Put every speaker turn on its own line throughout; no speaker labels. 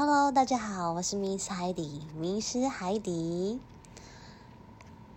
Hello，大家好，我是 Miss 海底，迷失海底。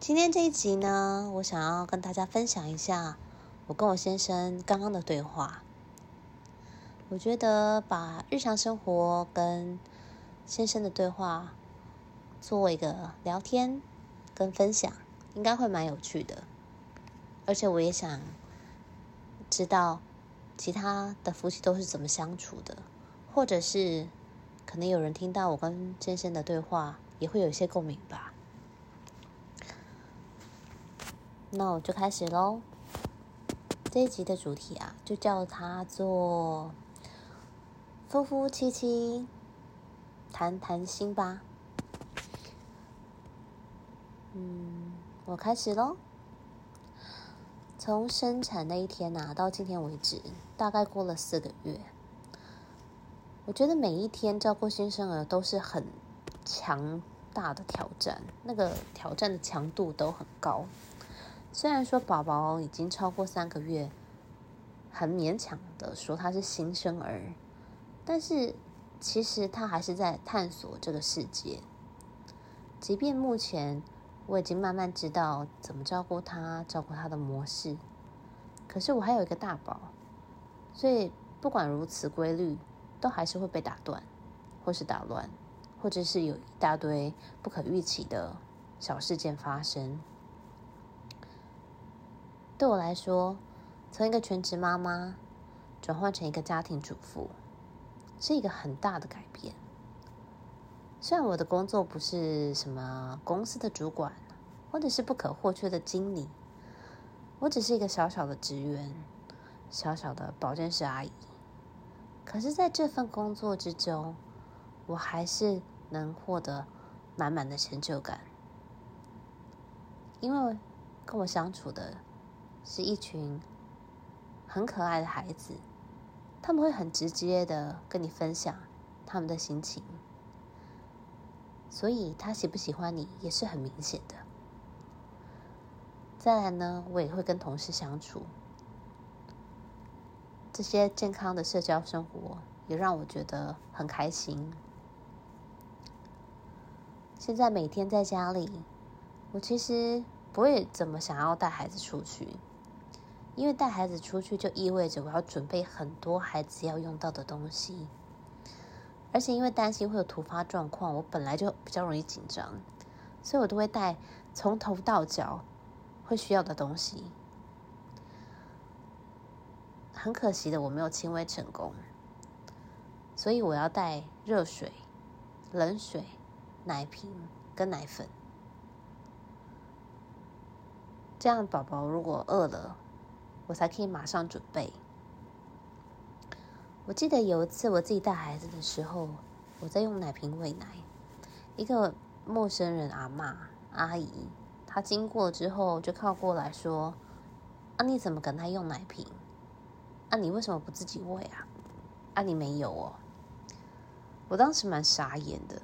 今天这一集呢，我想要跟大家分享一下我跟我先生刚刚的对话。我觉得把日常生活跟先生的对话做一个聊天跟分享，应该会蛮有趣的。而且我也想知道其他的夫妻都是怎么相处的，或者是。可能有人听到我跟先生的对话，也会有一些共鸣吧。那我就开始喽。这一集的主题啊，就叫它做“夫夫妻妻谈谈心”吧。嗯，我开始喽。从生产那一天呐、啊，到今天为止，大概过了四个月。我觉得每一天照顾新生儿都是很强大的挑战，那个挑战的强度都很高。虽然说宝宝已经超过三个月，很勉强的说他是新生儿，但是其实他还是在探索这个世界。即便目前我已经慢慢知道怎么照顾他、照顾他的模式，可是我还有一个大宝，所以不管如此规律。都还是会被打断，或是打乱，或者是有一大堆不可预期的小事件发生。对我来说，从一个全职妈妈转换成一个家庭主妇，是一个很大的改变。虽然我的工作不是什么公司的主管，或者是不可或缺的经理，我只是一个小小的职员，小小的保健室阿姨。可是，在这份工作之中，我还是能获得满满的成就感，因为跟我相处的是一群很可爱的孩子，他们会很直接的跟你分享他们的心情，所以他喜不喜欢你也是很明显的。再来呢，我也会跟同事相处。这些健康的社交生活也让我觉得很开心。现在每天在家里，我其实不会怎么想要带孩子出去，因为带孩子出去就意味着我要准备很多孩子要用到的东西，而且因为担心会有突发状况，我本来就比较容易紧张，所以我都会带从头到脚会需要的东西。很可惜的，我没有轻微成功，所以我要带热水、冷水、奶瓶跟奶粉，这样宝宝如果饿了，我才可以马上准备。我记得有一次我自己带孩子的时候，我在用奶瓶喂奶，一个陌生人阿妈阿姨，她经过之后就靠过来说：“啊，你怎么跟他用奶瓶？”啊，你为什么不自己喂啊？啊，你没有哦。我当时蛮傻眼的，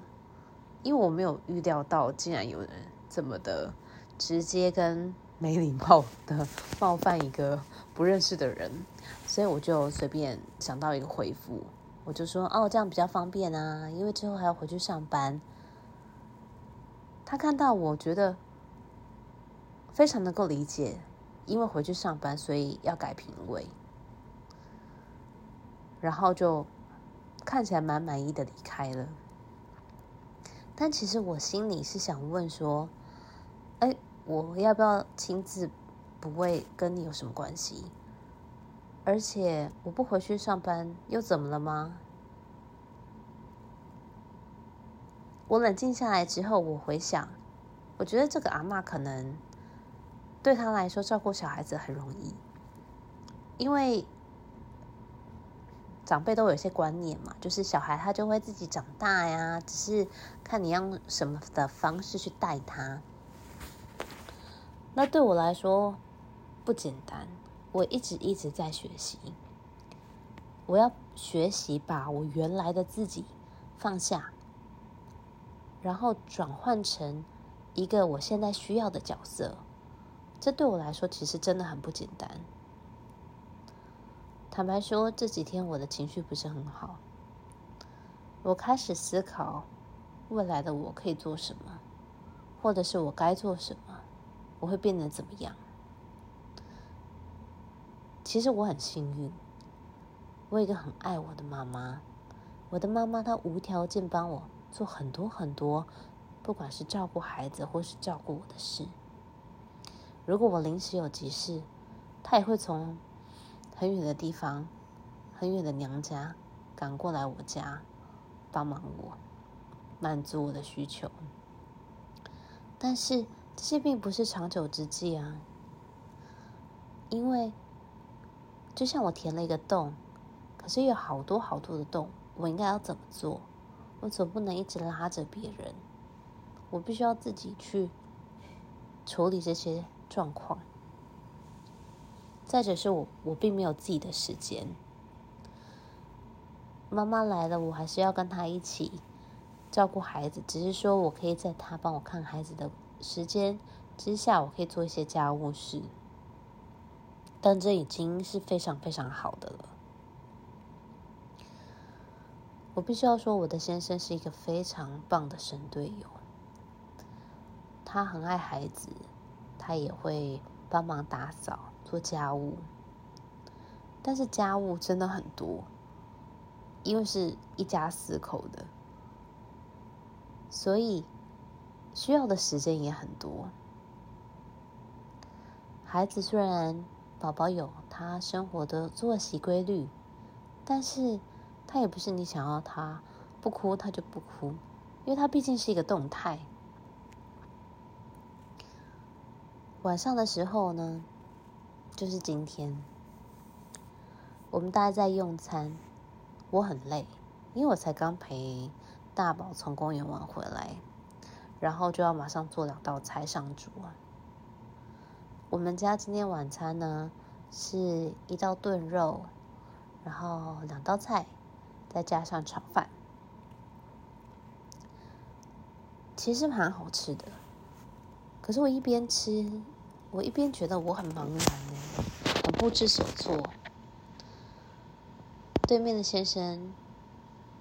因为我没有预料到竟然有人这么的直接跟没礼貌的冒犯一个不认识的人，所以我就随便想到一个回复，我就说哦，这样比较方便啊，因为之后还要回去上班。他看到我觉得非常能够理解，因为回去上班，所以要改瓶喂。然后就看起来蛮满意的离开了，但其实我心里是想问说，哎，我要不要亲自不喂跟你有什么关系？而且我不回去上班又怎么了吗？我冷静下来之后，我回想，我觉得这个阿嬷可能对她来说照顾小孩子很容易，因为。长辈都有一些观念嘛，就是小孩他就会自己长大呀，只是看你用什么的方式去带他。那对我来说不简单，我一直一直在学习，我要学习把我原来的自己放下，然后转换成一个我现在需要的角色。这对我来说其实真的很不简单。坦白说，这几天我的情绪不是很好。我开始思考未来的我可以做什么，或者是我该做什么，我会变得怎么样。其实我很幸运，我有一个很爱我的妈妈。我的妈妈她无条件帮我做很多很多，不管是照顾孩子或是照顾我的事。如果我临时有急事，她也会从很远的地方、很远的娘家赶过来我家帮忙我，满足我的需求。但是这些并不是长久之计啊，因为。就像我填了一个洞，可是有好多好多的洞，我应该要怎么做？我总不能一直拉着别人，我必须要自己去处理这些状况。再者是我，我并没有自己的时间。妈妈来了，我还是要跟她一起照顾孩子，只是说我可以在她帮我看孩子的时间之下，我可以做一些家务事。但这已经是非常非常好的了。我必须要说，我的先生是一个非常棒的神队友。他很爱孩子，他也会帮忙打扫、做家务。但是家务真的很多，因为是一家四口的，所以需要的时间也很多。孩子虽然。宝宝有他生活的作息规律，但是他也不是你想要他不哭他就不哭，因为他毕竟是一个动态。晚上的时候呢，就是今天，我们大家在用餐，我很累，因为我才刚陪大宝从公园玩回来，然后就要马上做两道菜上桌。我们家今天晚餐呢，是一道炖肉，然后两道菜，再加上炒饭，其实蛮好吃的。可是我一边吃，我一边觉得我很茫然呢，很不知所措。对面的先生，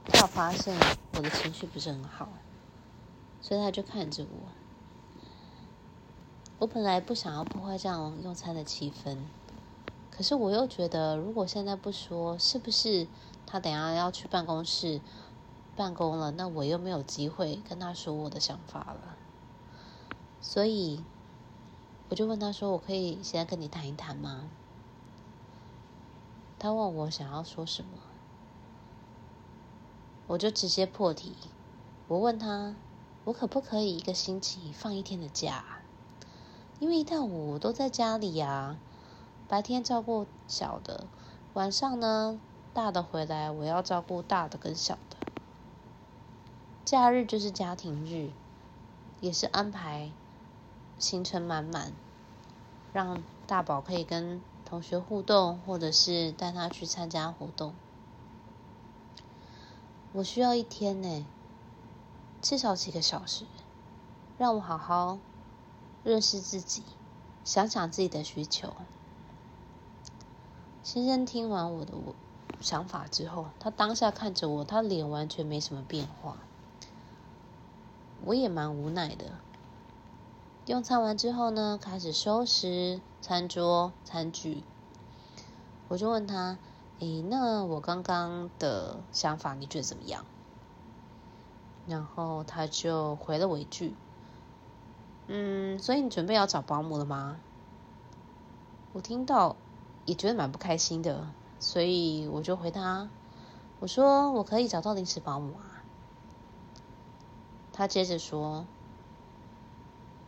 他发现我的情绪不是很好，所以他就看着我。我本来不想要破坏这样用餐的气氛，可是我又觉得，如果现在不说，是不是他等下要去办公室办公了？那我又没有机会跟他说我的想法了。所以我就问他说：“我可以现在跟你谈一谈吗？”他问我想要说什么，我就直接破题。我问他：“我可不可以一个星期放一天的假？”因为一到五我都在家里呀，白天照顾小的，晚上呢大的回来，我要照顾大的跟小的。假日就是家庭日，也是安排行程满满，让大宝可以跟同学互动，或者是带他去参加活动。我需要一天呢，至少几个小时，让我好好。认识自己，想想自己的需求。先生听完我的想法之后，他当下看着我，他脸完全没什么变化。我也蛮无奈的。用餐完之后呢，开始收拾餐桌餐具。我就问他：“诶，那我刚刚的想法你觉得怎么样？”然后他就回了我一句。嗯，所以你准备要找保姆了吗？我听到也觉得蛮不开心的，所以我就回他，我说我可以找到临时保姆啊。他接着说，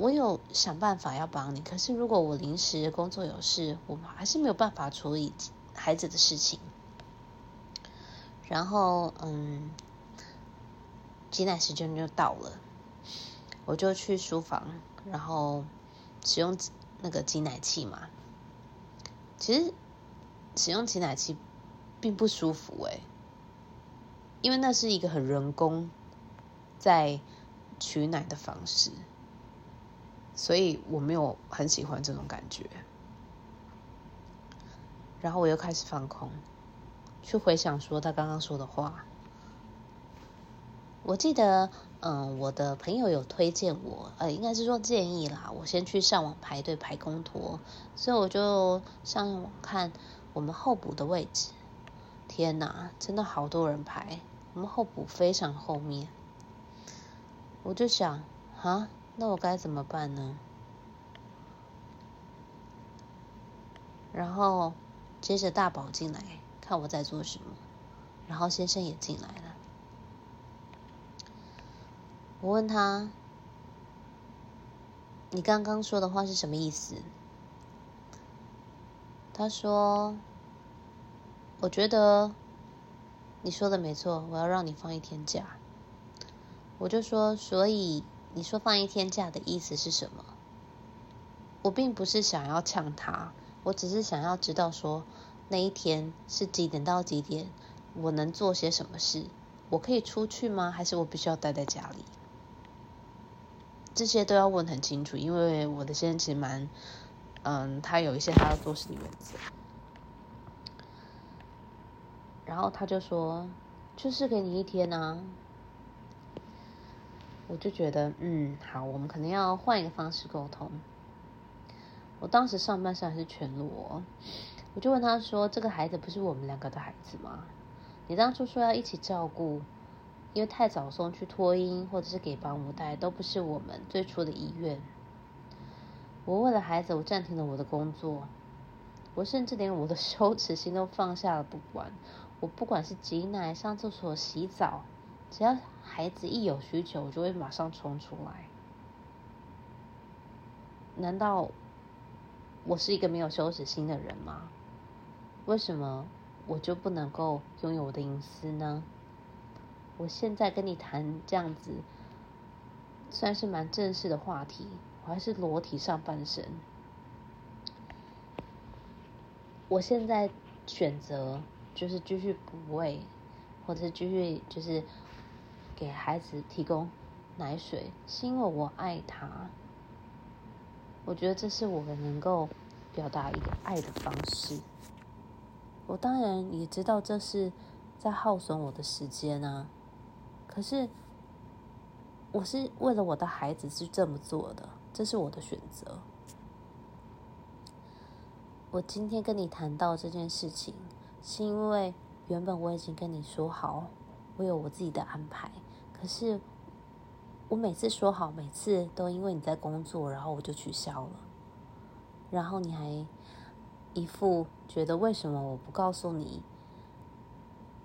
我有想办法要帮你，可是如果我临时工作有事，我还是没有办法处理孩子的事情。然后，嗯，挤奶时间就到了，我就去书房。然后使用那个挤奶器嘛，其实使用挤奶器并不舒服诶，因为那是一个很人工在取奶的方式，所以我没有很喜欢这种感觉。然后我又开始放空，去回想说他刚刚说的话。我记得，嗯，我的朋友有推荐我，呃，应该是说建议啦，我先去上网排队排公托，所以我就上网看我们候补的位置。天哪，真的好多人排，我们候补非常后面。我就想，啊，那我该怎么办呢？然后接着大宝进来，看我在做什么，然后先生也进来了。我问他：“你刚刚说的话是什么意思？”他说：“我觉得你说的没错，我要让你放一天假。”我就说：“所以你说放一天假的意思是什么？”我并不是想要呛他，我只是想要知道说那一天是几点到几点，我能做些什么事？我可以出去吗？还是我必须要待在家里？这些都要问很清楚，因为我的先生其实蛮，嗯，他有一些他要做事的原则。然后他就说，就是给你一天啊。我就觉得，嗯，好，我们可能要换一个方式沟通。我当时上半身还是全裸，我就问他说：“这个孩子不是我们两个的孩子吗？你当初说要一起照顾。”因为太早送去托婴，或者是给保姆带，都不是我们最初的意愿。我为了孩子，我暂停了我的工作，我甚至连我的 羞耻心都放下了不管。我不管是挤奶、上厕所、洗澡，只要孩子一有需求，我就会马上冲出来。难道我是一个没有羞耻心的人吗？为什么我就不能够拥有我的隐私呢？我现在跟你谈这样子，算是蛮正式的话题。我还是裸体上半身。我现在选择就是继续补位，或者是继续就是给孩子提供奶水，是因为我爱他。我觉得这是我们能够表达一个爱的方式。我当然也知道这是在耗损我的时间啊。可是，我是为了我的孩子是这么做的，这是我的选择。我今天跟你谈到这件事情，是因为原本我已经跟你说好，我有我自己的安排。可是，我每次说好，每次都因为你在工作，然后我就取消了。然后你还一副觉得为什么我不告诉你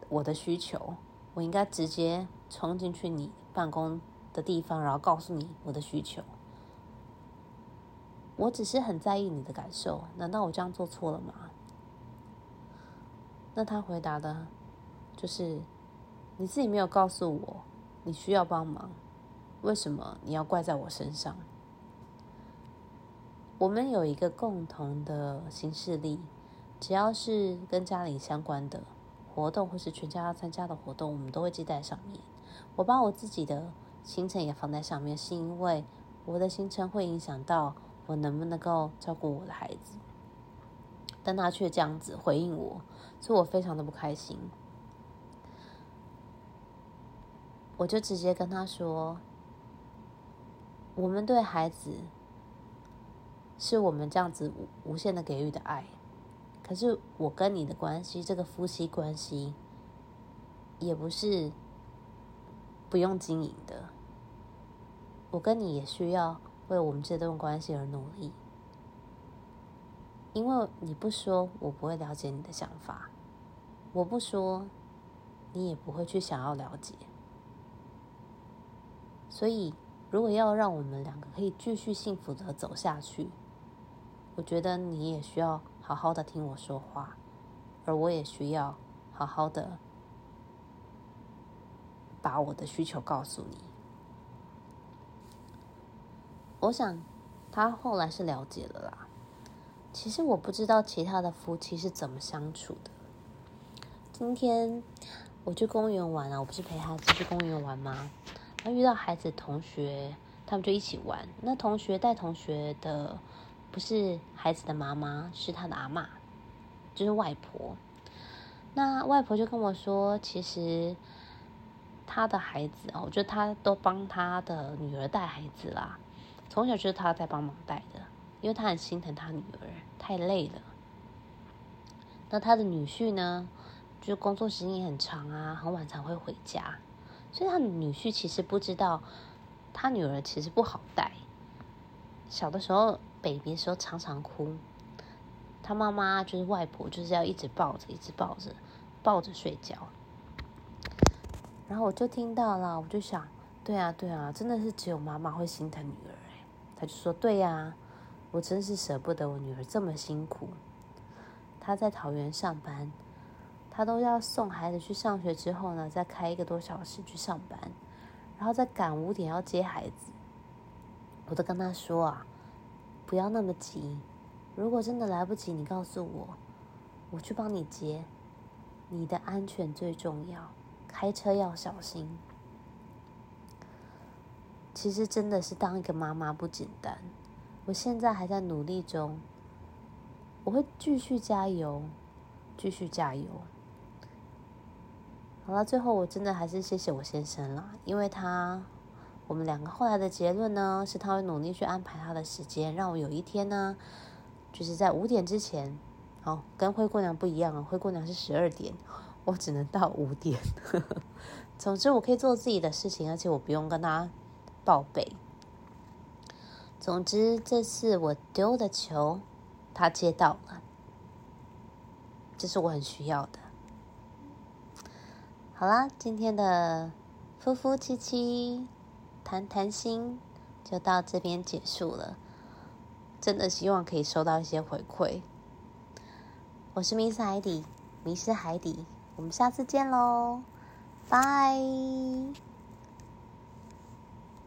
我的需求？我应该直接冲进去你办公的地方，然后告诉你我的需求。我只是很在意你的感受，难道我这样做错了吗？那他回答的，就是你自己没有告诉我你需要帮忙，为什么你要怪在我身上？我们有一个共同的行事历，只要是跟家里相关的。活动或是全家要参加的活动，我们都会记在上面。我把我自己的行程也放在上面，是因为我的行程会影响到我能不能够照顾我的孩子。但他却这样子回应我，所以我非常的不开心。我就直接跟他说：“我们对孩子是我们这样子无限的给予的爱。”可是我跟你的关系，这个夫妻关系，也不是不用经营的。我跟你也需要为我们这段关系而努力，因为你不说，我不会了解你的想法；我不说，你也不会去想要了解。所以，如果要让我们两个可以继续幸福的走下去，我觉得你也需要。好好的听我说话，而我也需要好好的把我的需求告诉你。我想他后来是了解了啦。其实我不知道其他的夫妻是怎么相处的。今天我去公园玩啊，我不是陪孩子去公园玩吗？他遇到孩子同学，他们就一起玩。那同学带同学的。不是孩子的妈妈，是他的阿嬷，就是外婆。那外婆就跟我说，其实他的孩子哦，就他都帮他的女儿带孩子啦，从小就是他在帮忙带的，因为他很心疼他女儿太累了。那他的女婿呢，就工作时间也很长啊，很晚才会回家，所以他女婿其实不知道他女儿其实不好带。小的时候，baby 的时候常常哭，他妈妈就是外婆，就是要一直抱着，一直抱着，抱着睡觉。然后我就听到了，我就想，对啊，对啊，真的是只有妈妈会心疼女儿哎。他就说，对呀，我真是舍不得我女儿这么辛苦。她在桃园上班，他都要送孩子去上学之后呢，再开一个多小时去上班，然后再赶五点要接孩子。我都跟他说啊，不要那么急，如果真的来不及，你告诉我，我去帮你接。你的安全最重要。开车要小心。其实真的是当一个妈妈不简单，我现在还在努力中，我会继续加油，继续加油。好了，最后我真的还是谢谢我先生啦，因为他，我们两个后来的结论呢，是他会努力去安排他的时间，让我有一天呢，就是在五点之前，哦，跟灰姑娘不一样啊，灰姑娘是十二点。我只能到五点，总之我可以做自己的事情，而且我不用跟他报备。总之这次我丢的球，他接到了，这是我很需要的。好啦，今天的夫夫妻妻谈谈心就到这边结束了，真的希望可以收到一些回馈。我是迷失海底，迷失海底。我们下次见喽，拜。